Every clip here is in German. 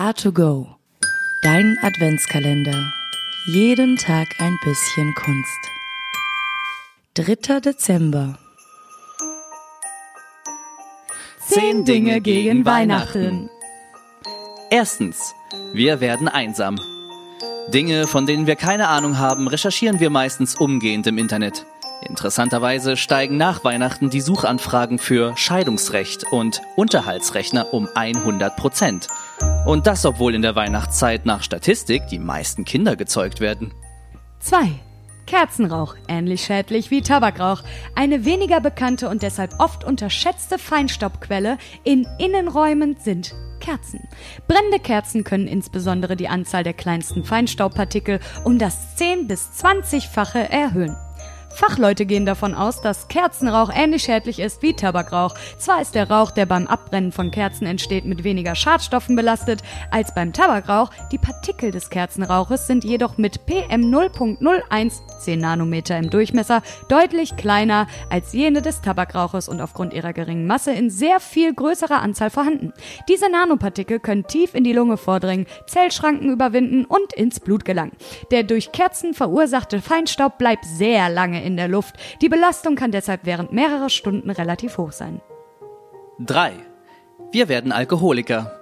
A2Go. Dein Adventskalender. Jeden Tag ein bisschen Kunst. 3. Dezember. Zehn Dinge gegen Weihnachten. Erstens, wir werden einsam. Dinge, von denen wir keine Ahnung haben, recherchieren wir meistens umgehend im Internet. Interessanterweise steigen nach Weihnachten die Suchanfragen für Scheidungsrecht und Unterhaltsrechner um 100 Prozent. Und das, obwohl in der Weihnachtszeit nach Statistik die meisten Kinder gezeugt werden. 2. Kerzenrauch, ähnlich schädlich wie Tabakrauch. Eine weniger bekannte und deshalb oft unterschätzte Feinstaubquelle in Innenräumen sind Kerzen. Brennende Kerzen können insbesondere die Anzahl der kleinsten Feinstaubpartikel um das 10 bis 20-fache erhöhen. Fachleute gehen davon aus, dass Kerzenrauch ähnlich schädlich ist wie Tabakrauch. Zwar ist der Rauch, der beim Abbrennen von Kerzen entsteht, mit weniger Schadstoffen belastet als beim Tabakrauch, die Partikel des Kerzenrauches sind jedoch mit PM 0.01, 10 Nanometer im Durchmesser, deutlich kleiner als jene des Tabakrauches und aufgrund ihrer geringen Masse in sehr viel größerer Anzahl vorhanden. Diese Nanopartikel können tief in die Lunge vordringen, Zellschranken überwinden und ins Blut gelangen. Der durch Kerzen verursachte Feinstaub bleibt sehr lange in der Luft. Die Belastung kann deshalb während mehrerer Stunden relativ hoch sein. 3. Wir werden Alkoholiker.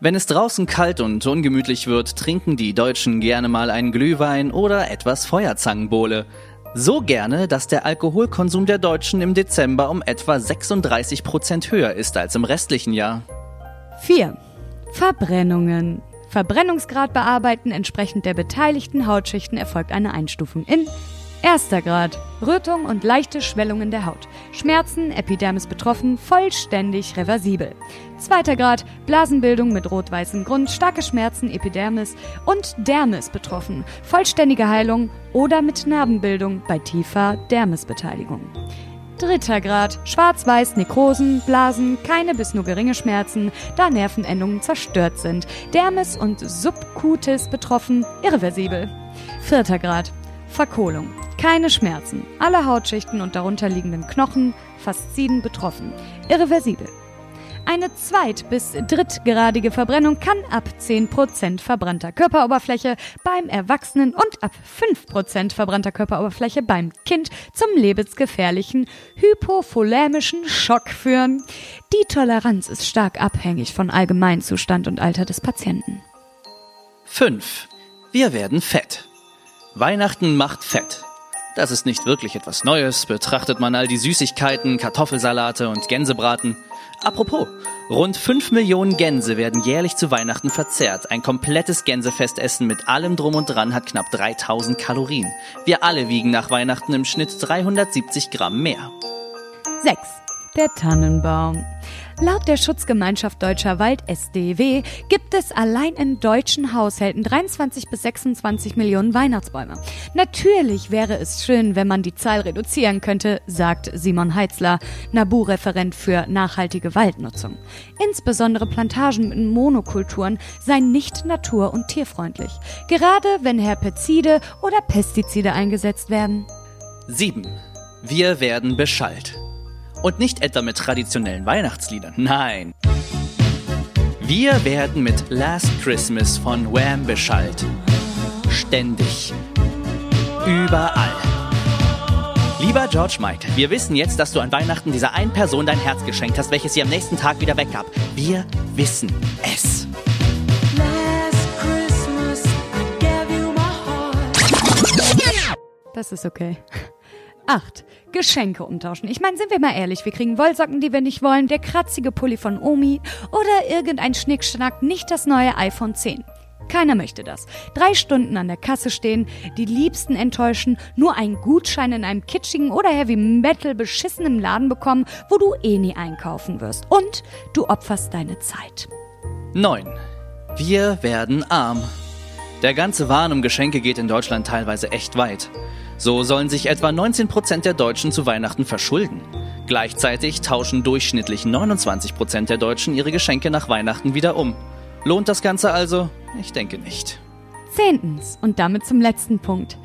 Wenn es draußen kalt und ungemütlich wird, trinken die Deutschen gerne mal einen Glühwein oder etwas Feuerzangenbowle. So gerne, dass der Alkoholkonsum der Deutschen im Dezember um etwa 36 Prozent höher ist als im restlichen Jahr. 4. Verbrennungen. Verbrennungsgrad bearbeiten entsprechend der beteiligten Hautschichten erfolgt eine Einstufung in Erster Grad. Rötung und leichte Schwellungen der Haut. Schmerzen, Epidermis betroffen, vollständig reversibel. Zweiter Grad. Blasenbildung mit rot-weißem Grund, starke Schmerzen, Epidermis und Dermis betroffen. Vollständige Heilung oder mit Narbenbildung bei tiefer Dermisbeteiligung. Dritter Grad. Schwarz-Weiß, Nekrosen, Blasen, keine bis nur geringe Schmerzen, da Nervenendungen zerstört sind. Dermis und Subcutis betroffen, irreversibel. Vierter Grad. Verkohlung. Keine Schmerzen. Alle Hautschichten und darunterliegenden Knochen, Fasziden betroffen. Irreversibel. Eine zweit- bis drittgradige Verbrennung kann ab 10% verbrannter Körperoberfläche beim Erwachsenen und ab 5% verbrannter Körperoberfläche beim Kind zum lebensgefährlichen hypopholämischen Schock führen. Die Toleranz ist stark abhängig von Allgemeinzustand und Alter des Patienten. 5. Wir werden fett. Weihnachten macht fett. Das ist nicht wirklich etwas Neues, betrachtet man all die Süßigkeiten, Kartoffelsalate und Gänsebraten. Apropos, rund 5 Millionen Gänse werden jährlich zu Weihnachten verzehrt. Ein komplettes Gänsefestessen mit allem drum und dran hat knapp 3000 Kalorien. Wir alle wiegen nach Weihnachten im Schnitt 370 Gramm mehr. 6. Der Tannenbaum. Laut der Schutzgemeinschaft Deutscher Wald SDW gibt es allein in deutschen Haushalten 23 bis 26 Millionen Weihnachtsbäume. Natürlich wäre es schön, wenn man die Zahl reduzieren könnte, sagt Simon Heitzler, NABU-Referent für nachhaltige Waldnutzung. Insbesondere Plantagen mit Monokulturen seien nicht natur- und tierfreundlich, gerade wenn Herbizide oder Pestizide eingesetzt werden. 7. Wir werden beschallt. Und nicht etwa mit traditionellen Weihnachtsliedern, nein. Wir werden mit Last Christmas von Wham beschallt. Ständig. Überall. Lieber George Michael, wir wissen jetzt, dass du an Weihnachten dieser einen Person dein Herz geschenkt hast, welches sie am nächsten Tag wieder weggab. Wir wissen es. Das ist okay. 8. Geschenke umtauschen. Ich meine, sind wir mal ehrlich, wir kriegen Wollsocken, die wir nicht wollen, der kratzige Pulli von Omi oder irgendein Schnickschnack, nicht das neue iPhone 10. Keiner möchte das. Drei Stunden an der Kasse stehen, die Liebsten enttäuschen, nur einen Gutschein in einem kitschigen oder Heavy Metal beschissenen Laden bekommen, wo du eh nie einkaufen wirst. Und du opferst deine Zeit. 9. Wir werden arm. Der ganze Wahn um Geschenke geht in Deutschland teilweise echt weit. So sollen sich etwa 19% der Deutschen zu Weihnachten verschulden. Gleichzeitig tauschen durchschnittlich 29% der Deutschen ihre Geschenke nach Weihnachten wieder um. Lohnt das Ganze also? Ich denke nicht. Zehntens und damit zum letzten Punkt.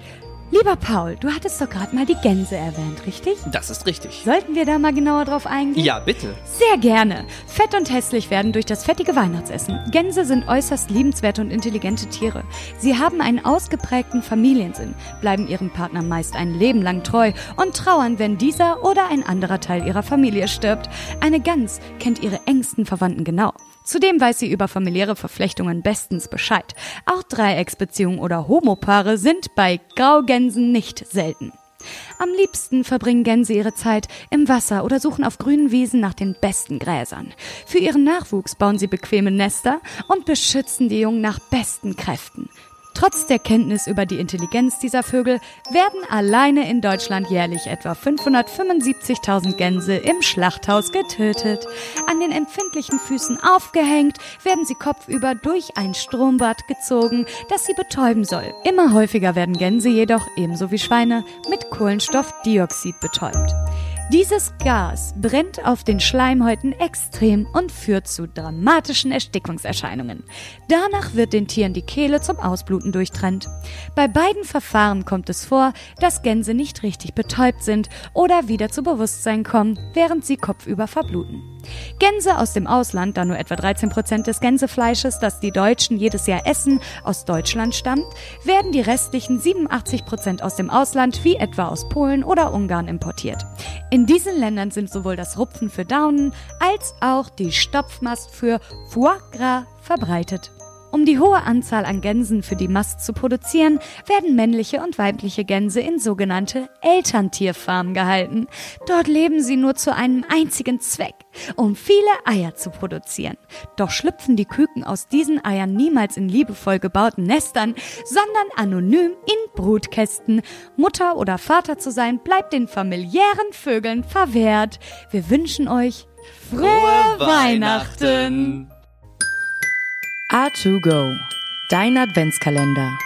Lieber Paul, du hattest doch gerade mal die Gänse erwähnt, richtig? Das ist richtig. Sollten wir da mal genauer drauf eingehen? Ja, bitte. Sehr gerne. Fett und hässlich werden durch das fettige Weihnachtsessen. Gänse sind äußerst liebenswerte und intelligente Tiere. Sie haben einen ausgeprägten Familiensinn, bleiben ihrem Partner meist ein Leben lang treu und trauern, wenn dieser oder ein anderer Teil ihrer Familie stirbt. Eine Gans kennt ihre engsten Verwandten genau. Zudem weiß sie über familiäre Verflechtungen bestens Bescheid. Auch Dreiecksbeziehungen oder Homopaare sind bei Graugänsen nicht selten. Am liebsten verbringen Gänse ihre Zeit im Wasser oder suchen auf grünen Wiesen nach den besten Gräsern. Für ihren Nachwuchs bauen sie bequeme Nester und beschützen die Jungen nach besten Kräften. Trotz der Kenntnis über die Intelligenz dieser Vögel werden alleine in Deutschland jährlich etwa 575.000 Gänse im Schlachthaus getötet. An den empfindlichen Füßen aufgehängt, werden sie kopfüber durch ein Strombad gezogen, das sie betäuben soll. Immer häufiger werden Gänse jedoch, ebenso wie Schweine, mit Kohlenstoffdioxid betäubt. Dieses Gas brennt auf den Schleimhäuten extrem und führt zu dramatischen Erstickungserscheinungen. Danach wird den Tieren die Kehle zum Ausbluten durchtrennt. Bei beiden Verfahren kommt es vor, dass Gänse nicht richtig betäubt sind oder wieder zu Bewusstsein kommen, während sie kopfüber verbluten. Gänse aus dem Ausland, da nur etwa 13 Prozent des Gänsefleisches, das die Deutschen jedes Jahr essen, aus Deutschland stammt, werden die restlichen 87 Prozent aus dem Ausland, wie etwa aus Polen oder Ungarn, importiert. Diesen Ländern sind sowohl das Rupfen für Daunen als auch die Stopfmast für Foie Gras verbreitet. Um die hohe Anzahl an Gänsen für die Mast zu produzieren, werden männliche und weibliche Gänse in sogenannte Elterntierfarmen gehalten. Dort leben sie nur zu einem einzigen Zweck, um viele Eier zu produzieren. Doch schlüpfen die Küken aus diesen Eiern niemals in liebevoll gebauten Nestern, sondern anonym in Brutkästen. Mutter oder Vater zu sein, bleibt den familiären Vögeln verwehrt. Wir wünschen euch frohe, Weihnachten. A2Go, dein Adventskalender.